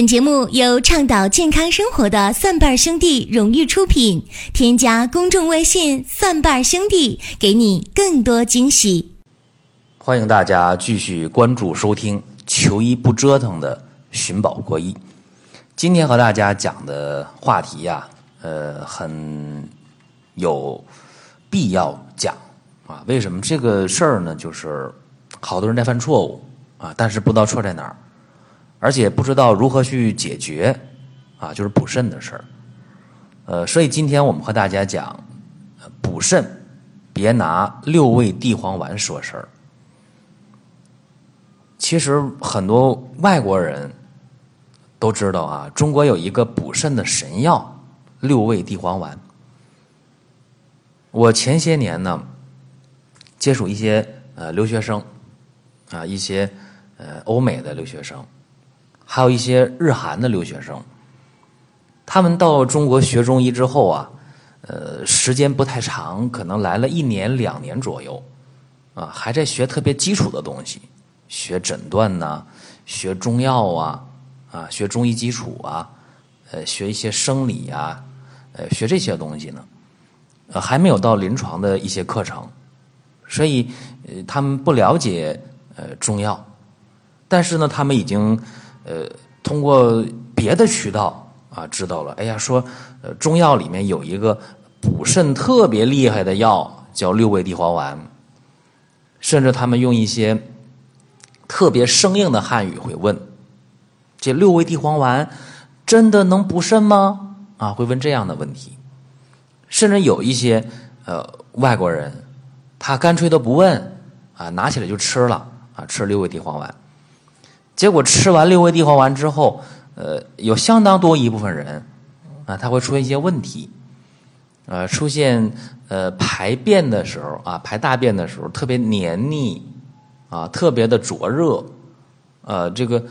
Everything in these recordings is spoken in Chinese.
本节目由倡导健康生活的蒜瓣兄弟荣誉出品。添加公众微信“蒜瓣兄弟”，给你更多惊喜。欢迎大家继续关注收听“求医不折腾”的寻宝国医。今天和大家讲的话题呀，呃，很有必要讲啊。为什么这个事儿呢？就是好多人在犯错误啊，但是不知道错在哪儿。而且不知道如何去解决，啊，就是补肾的事儿。呃，所以今天我们和大家讲，补肾别拿六味地黄丸说事儿。其实很多外国人都知道啊，中国有一个补肾的神药——六味地黄丸。我前些年呢，接触一些呃留学生，啊，一些呃欧美的留学生。还有一些日韩的留学生，他们到中国学中医之后啊，呃，时间不太长，可能来了一年两年左右，啊，还在学特别基础的东西，学诊断呐，学中药啊，啊，学中医基础啊，呃，学一些生理呀，呃，学这些东西呢，呃，还没有到临床的一些课程，所以呃，他们不了解呃中药，但是呢，他们已经。呃，通过别的渠道啊，知道了。哎呀，说呃，中药里面有一个补肾特别厉害的药，叫六味地黄丸。甚至他们用一些特别生硬的汉语会问：这六味地黄丸真的能补肾吗？啊，会问这样的问题。甚至有一些呃外国人，他干脆都不问啊，拿起来就吃了啊，吃六味地黄丸。结果吃完六味地黄丸之后，呃，有相当多一部分人啊，他会出现一些问题，呃，出现呃排便的时候啊，排大便的时候特别黏腻啊，特别的灼热，呃，这个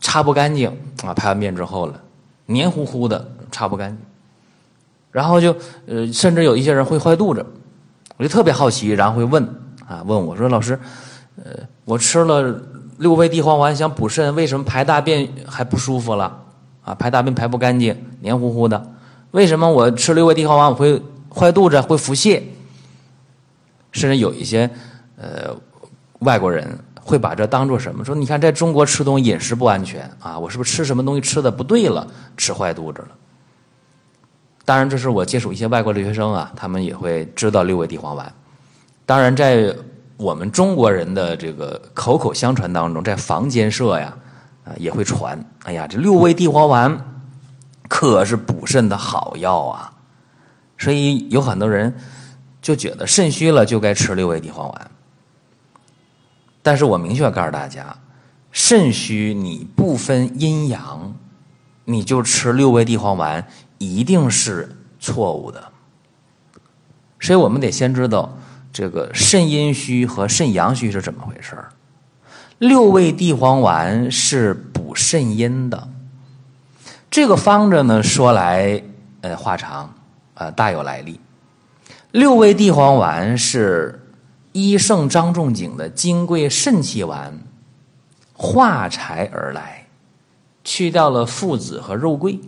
擦不干净啊，排完便之后了，黏糊糊的，擦不干净，然后就呃，甚至有一些人会坏肚子，我就特别好奇，然后会问啊，问我说老师，呃，我吃了。六味地黄丸想补肾，为什么排大便还不舒服了？啊，排大便排不干净，黏糊糊的。为什么我吃六味地黄丸我会坏肚子，会腹泻？甚至有一些呃外国人会把这当做什么？说你看，在中国吃东西饮食不安全啊，我是不是吃什么东西吃的不对了，吃坏肚子了？当然，这是我接触一些外国留学生啊，他们也会知道六味地黄丸。当然，在我们中国人的这个口口相传当中，在坊间社呀，啊也会传。哎呀，这六味地黄丸可是补肾的好药啊！所以有很多人就觉得肾虚了就该吃六味地黄丸。但是我明确告诉大家，肾虚你不分阴阳，你就吃六味地黄丸一定是错误的。所以我们得先知道。这个肾阴虚和肾阳虚是怎么回事儿？六味地黄丸是补肾阴的。这个方子呢，说来呃话长，呃大有来历。六味地黄丸是医圣张仲景的金匮肾气丸化柴而来，去掉了附子和肉桂，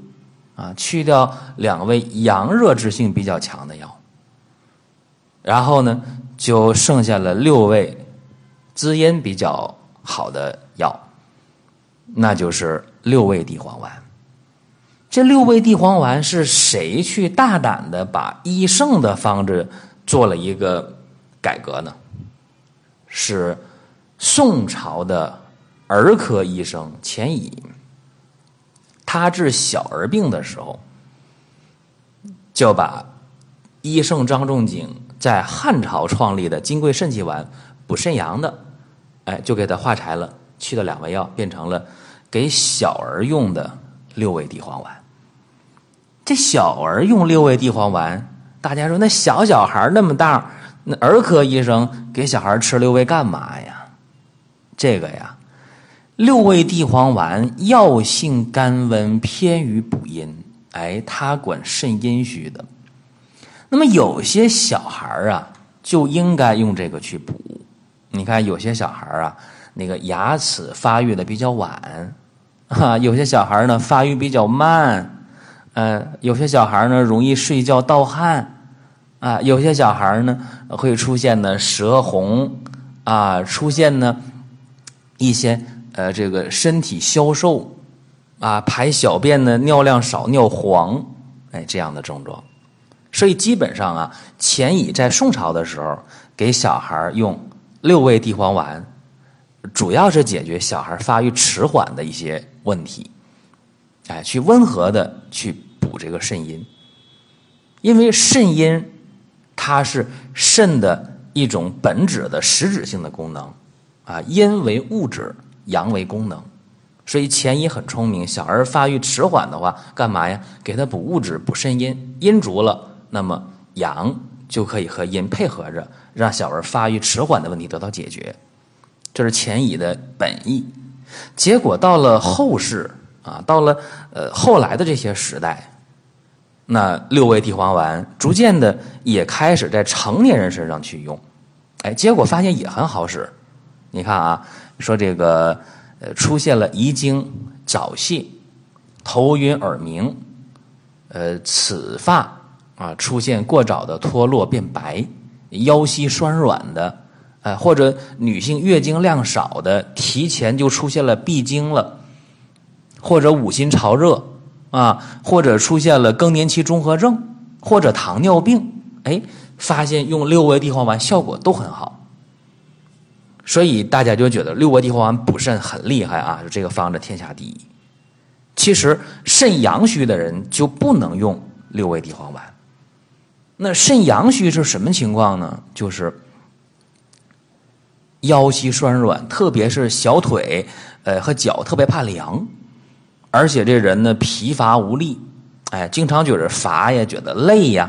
啊，去掉两味阳热之性比较强的药。然后呢，就剩下了六味滋阴比较好的药，那就是六味地黄丸。这六味地黄丸是谁去大胆的把医圣的方子做了一个改革呢？是宋朝的儿科医生钱乙，他治小儿病的时候，就把医圣张仲景。在汉朝创立的金匮肾气丸补肾阳的，哎，就给它化柴了，去了两味药，变成了给小儿用的六味地黄丸。这小儿用六味地黄丸，大家说那小小孩那么大，那儿科医生给小孩吃六味干嘛呀？这个呀，六味地黄丸药性甘温，偏于补阴，哎，它管肾阴虚的。那么有些小孩啊，就应该用这个去补。你看有些小孩啊，那个牙齿发育的比较晚，啊，有些小孩呢发育比较慢，呃，有些小孩呢容易睡觉盗汗，啊，有些小孩呢会出现呢舌红，啊，出现呢一些呃这个身体消瘦，啊，排小便呢尿量少、尿黄，哎，这样的症状。所以基本上啊，钱乙在宋朝的时候给小孩用六味地黄丸，主要是解决小孩发育迟缓的一些问题，哎，去温和的去补这个肾阴，因为肾阴它是肾的一种本质的实质性的功能，啊，阴为物质，阳为功能，所以钱乙很聪明，小儿发育迟缓的话，干嘛呀？给他补物质，补肾阴，阴足了。那么阳就可以和阴配合着，让小儿发育迟缓的问题得到解决，这是前乙的本意。结果到了后世啊，到了呃后来的这些时代，那六味地黄丸逐渐的也开始在成年人身上去用，哎，结果发现也很好使。你看啊，说这个呃出现了遗精、早泄、头晕耳鸣、呃齿发。啊，出现过早的脱落变白，腰膝酸软的，哎，或者女性月经量少的，提前就出现了闭经了，或者五心潮热啊，或者出现了更年期综合症，或者糖尿病，哎，发现用六味地黄丸效果都很好，所以大家就觉得六味地黄丸补肾很厉害啊，就这个方子天下第一。其实肾阳虚的人就不能用六味地黄丸。那肾阳虚是什么情况呢？就是腰膝酸软，特别是小腿，呃和脚特别怕凉，而且这人呢疲乏无力，哎，经常觉得乏呀，觉得累呀，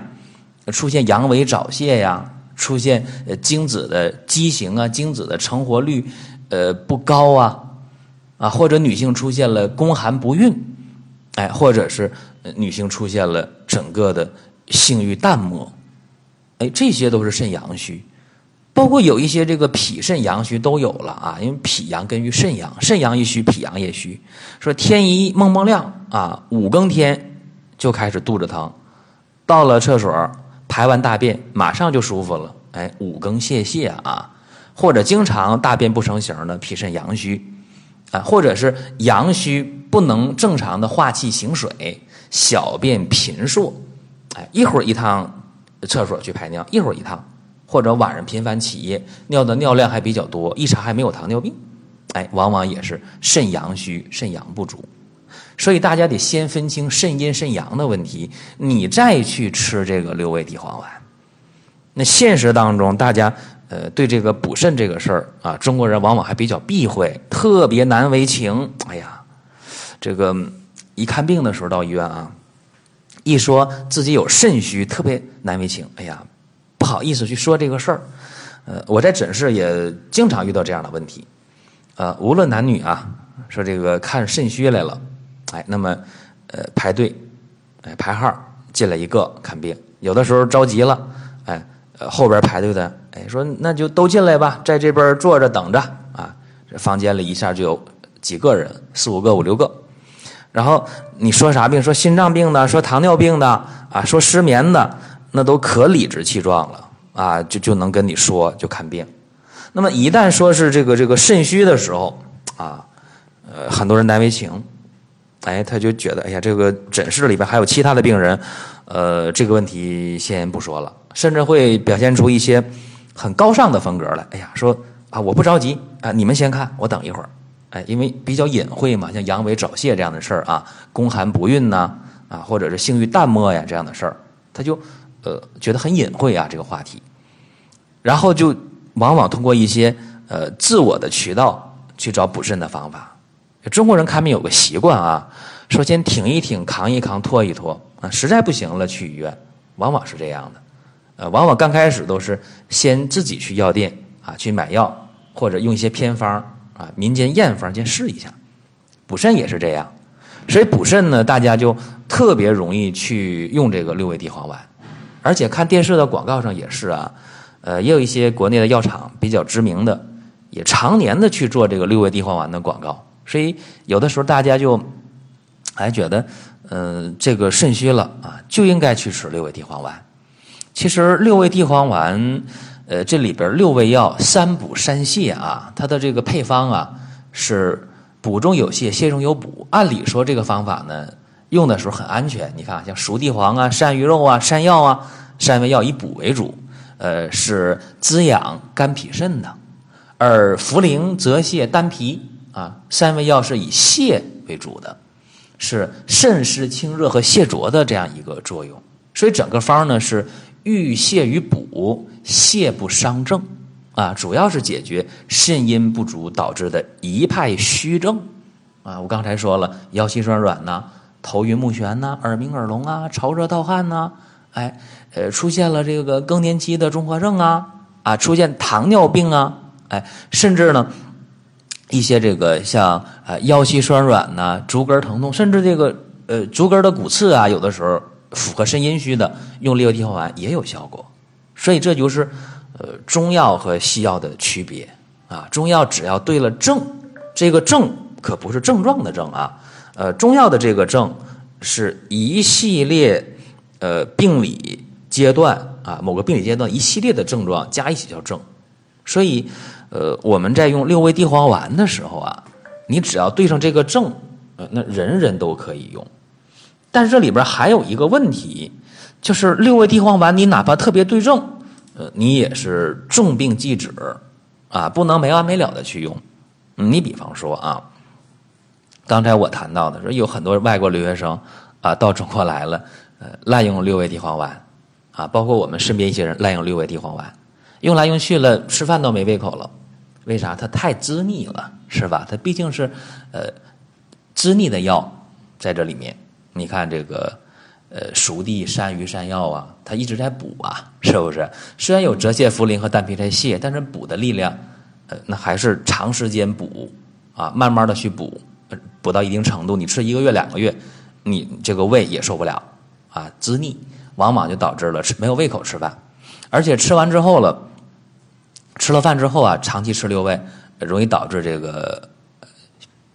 出现阳痿早泄呀，出现精子的畸形啊，精子的成活率呃不高啊，啊或者女性出现了宫寒不孕，哎，或者是女性出现了整个的。性欲淡漠，哎，这些都是肾阳虚，包括有一些这个脾肾阳虚都有了啊。因为脾阳根于肾阳，肾阳一虚，脾阳也虚。说天一蒙蒙亮啊，五更天就开始肚子疼，到了厕所排完大便马上就舒服了，哎，五更泄泻啊，或者经常大便不成形的脾肾阳虚啊，或者是阳虚不能正常的化气行水，小便频数。哎，一会儿一趟厕所去排尿，一会儿一趟，或者晚上频繁起夜，尿的尿量还比较多，一查还没有糖尿病，哎，往往也是肾阳虚、肾阳不足，所以大家得先分清肾阴肾阳的问题，你再去吃这个六味地黄丸。那现实当中，大家呃对这个补肾这个事儿啊，中国人往往还比较避讳，特别难为情。哎呀，这个一看病的时候到医院啊。一说自己有肾虚，特别难为情。哎呀，不好意思去说这个事儿。呃，我在诊室也经常遇到这样的问题。呃，无论男女啊，说这个看肾虚来了，哎，那么呃排队，哎排号进来一个看病，有的时候着急了，哎，后边排队的，哎说那就都进来吧，在这边坐着等着啊。这房间里一下就有几个人，四五个、五六个。然后你说啥病？说心脏病的，说糖尿病的，啊，说失眠的，那都可理直气壮了啊，就就能跟你说就看病。那么一旦说是这个这个肾虚的时候啊，呃，很多人难为情，哎，他就觉得哎呀，这个诊室里边还有其他的病人，呃，这个问题先不说了，甚至会表现出一些很高尚的风格来。哎呀，说啊，我不着急啊，你们先看，我等一会儿。哎，因为比较隐晦嘛，像阳痿早泄这样的事儿啊，宫寒不孕呐，啊，或者是性欲淡漠呀这样的事儿，他就呃觉得很隐晦啊这个话题，然后就往往通过一些呃自我的渠道去找补肾的方法。中国人看病有个习惯啊，说先挺一挺，扛一扛，拖一拖啊，实在不行了去医院，往往是这样的。呃，往往刚开始都是先自己去药店啊去买药，或者用一些偏方。啊，民间验方先试一下，补肾也是这样，所以补肾呢，大家就特别容易去用这个六味地黄丸，而且看电视的广告上也是啊，呃，也有一些国内的药厂比较知名的，也常年的去做这个六味地黄丸的广告。所以有的时候大家就还觉得，嗯，这个肾虚了啊，就应该去吃六味地黄丸。其实六味地黄丸，呃，这里边六味药三补三泻啊，它的这个配方啊是补中有泻，泻中有补。按理说这个方法呢，用的时候很安全。你看，像熟地黄啊、山萸肉啊、山药啊，三味药以补为主，呃，是滋养肝脾肾的；而茯苓、泽泻、丹皮啊，三味药是以泻为主的，是渗湿清热和泻浊的这样一个作用。所以整个方呢是。欲泻于补，泻不伤正，啊，主要是解决肾阴不足导致的一派虚症，啊，我刚才说了，腰膝酸软呐，头晕目眩呐，耳鸣耳聋啊，潮热盗汗呐，哎，呃，出现了这个更年期的综合症啊，啊，出现糖尿病啊，哎，甚至呢，一些这个像啊腰膝酸软呐，足跟疼痛，甚至这个呃足跟的骨刺啊，有的时候。符合肾阴虚的，用六味地黄丸也有效果，所以这就是呃中药和西药的区别啊。中药只要对了症，这个症可不是症状的症啊，呃，中药的这个症是一系列呃病理阶段啊，某个病理阶段一系列的症状加一起叫症。所以呃我们在用六味地黄丸的时候啊，你只要对上这个症，呃，那人人都可以用。但是这里边还有一个问题，就是六味地黄丸，你哪怕特别对症，呃，你也是重病忌止，啊，不能没完没了的去用。你比方说啊，刚才我谈到的说，有很多外国留学生啊到中国来了，呃，滥用六味地黄丸，啊，包括我们身边一些人滥用六味地黄丸，用来用去了，吃饭都没胃口了，为啥？它太滋腻了，是吧？它毕竟是呃滋腻的药在这里面。你看这个，呃，熟地、山萸、山药啊，它一直在补啊，是不是？虽然有泽泻、茯苓和丹皮在泻，但是补的力量，呃，那还是长时间补啊，慢慢的去补，补到一定程度，你吃一个月、两个月，你这个胃也受不了啊，滋腻，往往就导致了吃没有胃口吃饭，而且吃完之后了，吃了饭之后啊，长期吃六味，容易导致这个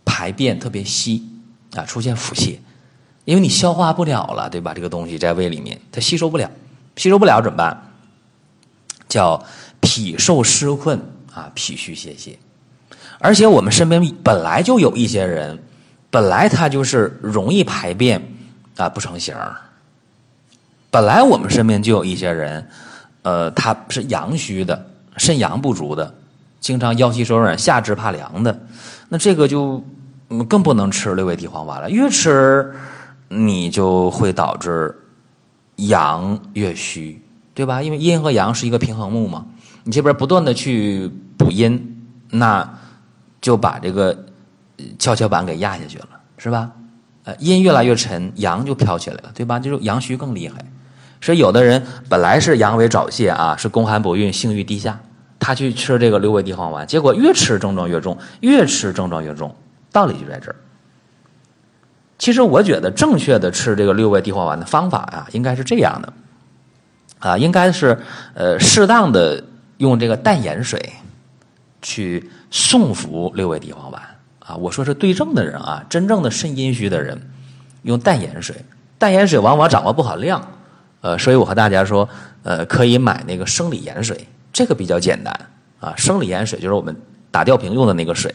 排便特别稀啊，出现腹泻。因为你消化不了了，对吧？这个东西在胃里面，它吸收不了，吸收不了怎么办？叫脾受湿困啊，脾虚泄泻。而且我们身边本来就有一些人，本来他就是容易排便啊不成形儿。本来我们身边就有一些人，呃，他是阳虚的，肾阳不足的，经常腰膝酸软、下肢怕凉的，那这个就更不能吃六味地黄丸了，越吃。你就会导致阳越虚，对吧？因为阴和阳是一个平衡木嘛。你这边不断的去补阴，那就把这个跷跷板给压下去了，是吧？呃，阴越来越沉，阳就飘起来了，对吧？就是阳虚更厉害。所以有的人本来是阳痿早泄啊，是宫寒不孕、性欲低下，他去吃这个六味地黄丸，结果越吃症状越重，越吃症状越重，道理就在这儿。其实我觉得正确的吃这个六味地黄丸的方法啊，应该是这样的，啊，应该是呃适当的用这个淡盐水去送服六味地黄丸啊。我说是对症的人啊，真正的肾阴虚的人用淡盐水，淡盐水往往掌握不好量，呃，所以我和大家说，呃，可以买那个生理盐水，这个比较简单啊。生理盐水就是我们打吊瓶用的那个水。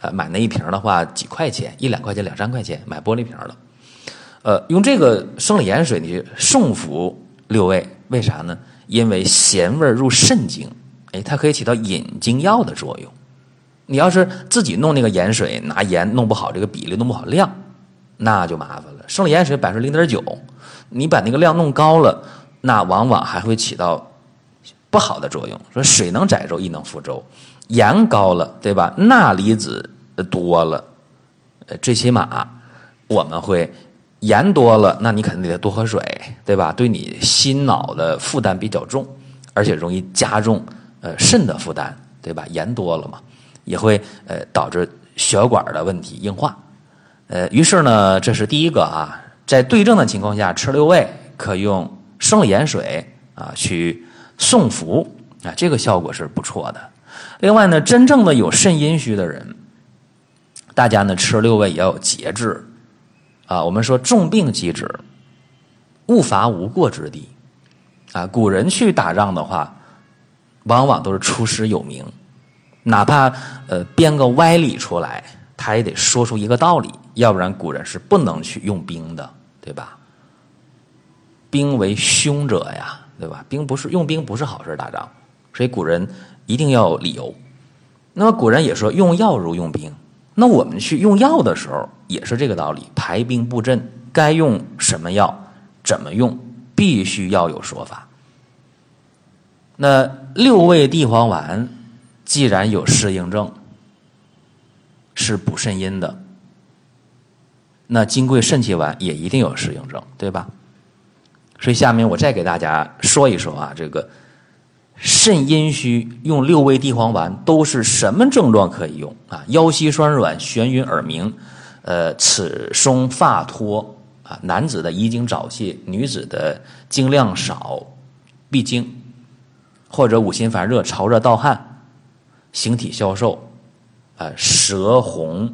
呃，买那一瓶的话，几块钱，一两块钱，两三块钱，买玻璃瓶的。呃，用这个生理盐水你送服六味，为啥呢？因为咸味入肾经，哎，它可以起到引经药的作用。你要是自己弄那个盐水，拿盐弄不好这个比例，弄不好量，那就麻烦了。生理盐水百分之零点九，你把那个量弄高了，那往往还会起到不好的作用。说水能载舟，亦能覆舟。盐高了，对吧？钠离子多了，呃，最起码我们会盐多了，那你肯定得多喝水，对吧？对你心脑的负担比较重，而且容易加重呃肾的负担，对吧？盐多了嘛，也会呃导致血管的问题硬化。呃，于是呢，这是第一个啊，在对症的情况下吃六味，可用生理盐水啊去送服啊，这个效果是不错的。另外呢，真正的有肾阴虚的人，大家呢吃六味也要有节制啊。我们说重病即止，勿伐无过之地啊。古人去打仗的话，往往都是出师有名，哪怕呃编个歪理出来，他也得说出一个道理，要不然古人是不能去用兵的，对吧？兵为凶者呀，对吧？兵不是用兵不是好事打仗，所以古人一定要有理由。那么古人也说用药如用兵，那我们去用药的时候也是这个道理，排兵布阵，该用什么药，怎么用，必须要有说法。那六味地黄丸既然有适应症，是补肾阴的，那金匮肾气丸也一定有适应症，对吧？所以下面我再给大家说一说啊，这个。肾阴虚用六味地黄丸都是什么症状可以用啊？腰膝酸软、眩晕耳鸣，呃，齿松发脱啊，男子的遗精早泄，女子的经量少，闭经，或者五心烦热、潮热盗汗，形体消瘦，啊，舌红，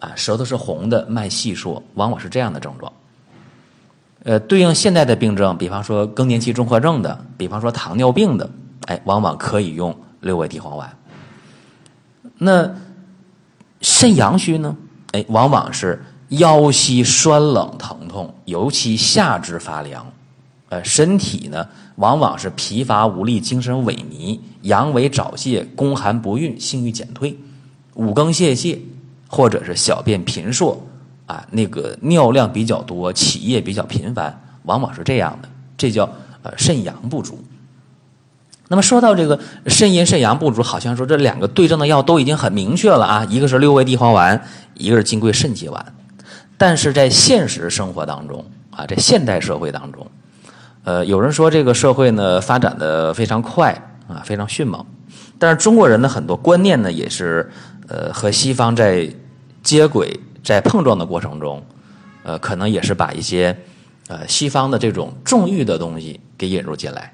啊，舌头是红的，脉细数，往往是这样的症状。呃，对应现代的病症，比方说更年期综合症的，比方说糖尿病的。哎，往往可以用六味地黄丸。那肾阳虚呢？哎，往往是腰膝酸冷疼痛，尤其下肢发凉。呃，身体呢，往往是疲乏无力、精神萎靡、阳痿早泄、宫寒不孕、性欲减退、五更泄泻，或者是小便频数啊，那个尿量比较多、起夜比较频繁，往往是这样的。这叫呃肾阳不足。那么说到这个肾阴肾阳不足，好像说这两个对症的药都已经很明确了啊，一个是六味地黄丸，一个是金匮肾气丸。但是在现实生活当中啊，在现代社会当中，呃，有人说这个社会呢发展的非常快啊，非常迅猛，但是中国人的很多观念呢也是呃和西方在接轨、在碰撞的过程中，呃，可能也是把一些呃西方的这种重欲的东西给引入进来。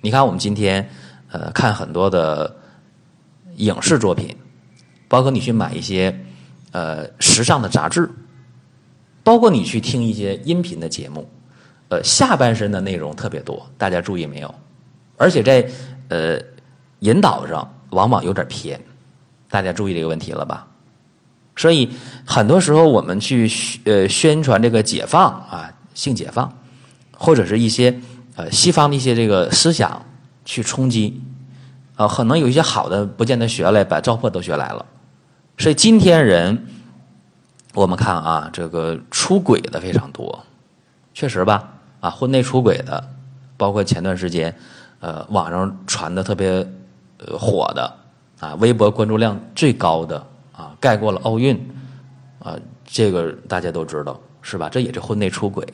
你看，我们今天呃看很多的影视作品，包括你去买一些呃时尚的杂志，包括你去听一些音频的节目，呃下半身的内容特别多，大家注意没有？而且在呃引导上往往有点偏，大家注意这个问题了吧？所以很多时候我们去呃宣传这个解放啊，性解放，或者是一些。呃，西方的一些这个思想去冲击，啊，可能有一些好的不见得学来，把糟粕都学来了。所以今天人，我们看啊，这个出轨的非常多，确实吧？啊，婚内出轨的，包括前段时间，呃，网上传的特别火的啊，微博关注量最高的啊，盖过了奥运啊，这个大家都知道是吧？这也是婚内出轨。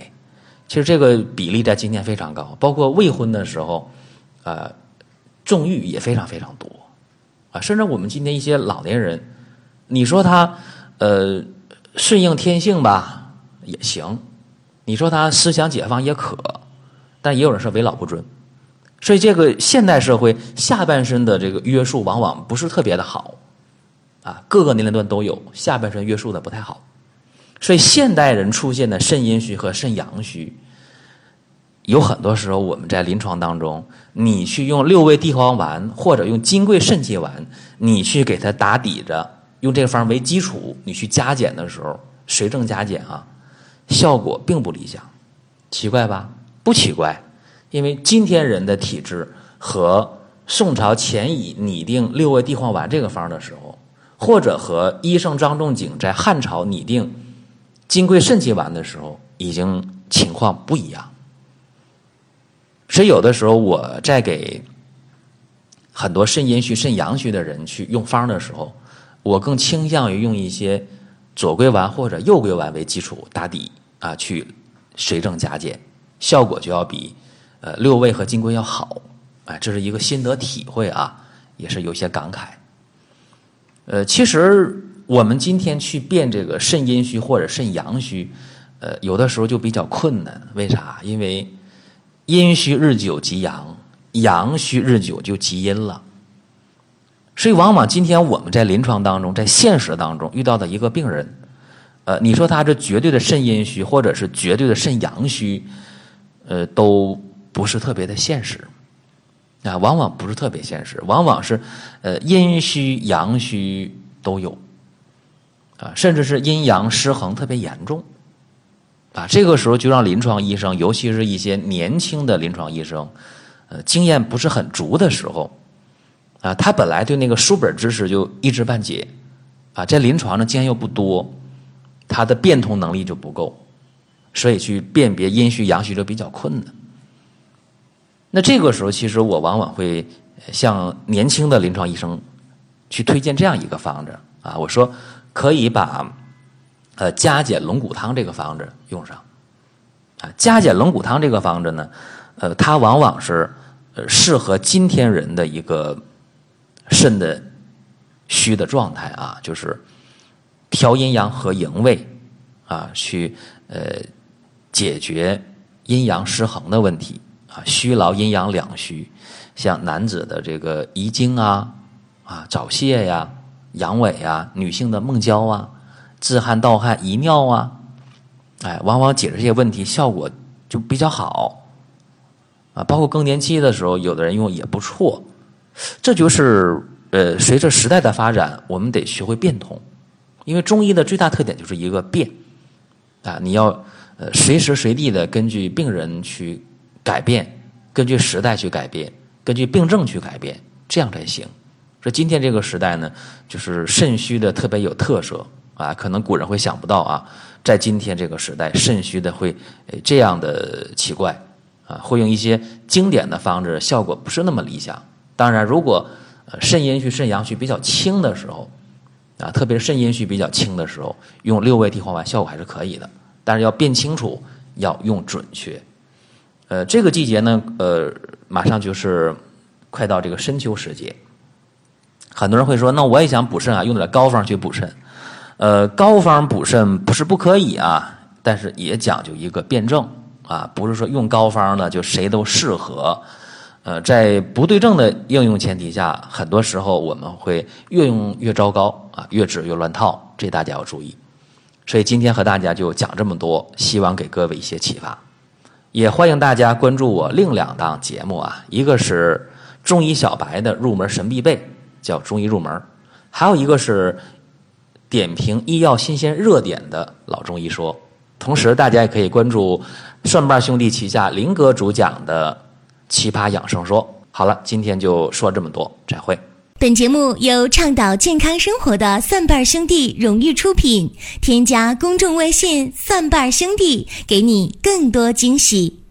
其实这个比例在今天非常高，包括未婚的时候，呃，纵欲也非常非常多，啊，甚至我们今天一些老年人，你说他呃顺应天性吧也行，你说他思想解放也可，但也有人说为老不尊，所以这个现代社会下半身的这个约束往往不是特别的好，啊，各个年龄段都有下半身约束的不太好。所以，现代人出现的肾阴虚和肾阳虚，有很多时候我们在临床当中，你去用六味地黄丸或者用金匮肾气丸，你去给它打底着，用这个方为基础，你去加减的时候，随症加减啊，效果并不理想。奇怪吧？不奇怪，因为今天人的体质和宋朝前已拟定六味地黄丸这个方的时候，或者和医圣张仲景在汉朝拟定。金匮肾气丸的时候，已经情况不一样。所以有的时候我在给很多肾阴虚、肾阳虚的人去用方的时候，我更倾向于用一些左归丸或者右归丸为基础打底啊，去随症加减，效果就要比呃六味和金匮要好。哎，这是一个心得体会啊，也是有些感慨。呃，其实。我们今天去辨这个肾阴虚或者肾阳虚，呃，有的时候就比较困难。为啥？因为阴虚日久即阳，阳虚日久就即阴了。所以，往往今天我们在临床当中，在现实当中遇到的一个病人，呃，你说他是绝对的肾阴虚，或者是绝对的肾阳虚，呃，都不是特别的现实啊，往往不是特别现实，往往是呃阴虚阳虚都有啊，甚至是阴阳失衡特别严重啊。这个时候就让临床医生，尤其是一些年轻的临床医生，呃，经验不是很足的时候。啊，他本来对那个书本知识就一知半解，啊，在临床上经验又不多，他的变通能力就不够，所以去辨别阴虚阳虚就比较困难。那这个时候，其实我往往会向年轻的临床医生去推荐这样一个方子啊，我说可以把呃加减龙骨汤这个方子用上，啊，加减龙骨汤这个方子呢，呃，它往往是呃适合今天人的一个。肾的虚的状态啊，就是调阴阳和营卫啊，去呃解决阴阳失衡的问题啊，虚劳阴阳两虚，像男子的这个遗精啊啊早泄呀、阳痿啊，女性的梦交啊、自汗盗汗遗尿啊，哎，往往解决这些问题效果就比较好啊，包括更年期的时候，有的人用也不错。这就是呃，随着时代的发展，我们得学会变通，因为中医的最大特点就是一个变啊，你要呃随时随地的根据病人去改变，根据时代去改变，根据病症去改变，这样才行。说今天这个时代呢，就是肾虚的特别有特色啊，可能古人会想不到啊，在今天这个时代，肾虚的会这样的奇怪啊，会用一些经典的方子，效果不是那么理想。当然，如果肾阴虚、肾阳虚比较轻的时候，啊，特别是肾阴虚比较轻的时候，用六味地黄丸效果还是可以的。但是要辨清楚，要用准确。呃，这个季节呢，呃，马上就是快到这个深秋时节，很多人会说，那我也想补肾啊，用点膏方去补肾。呃，膏方补肾不是不可以啊，但是也讲究一个辩证啊，不是说用膏方呢就谁都适合。呃，在不对症的应用前提下，很多时候我们会越用越糟糕啊，越治越乱套，这大家要注意。所以今天和大家就讲这么多，希望给各位一些启发。也欢迎大家关注我另两档节目啊，一个是中医小白的入门神必备，叫中医入门；还有一个是点评医药新鲜热点的老中医说。同时，大家也可以关注蒜瓣兄弟旗下林哥主讲的。奇葩养生说，好了，今天就说这么多，再会。本节目由倡导健康生活的蒜瓣兄弟荣誉出品，添加公众微信“蒜瓣兄弟”，给你更多惊喜。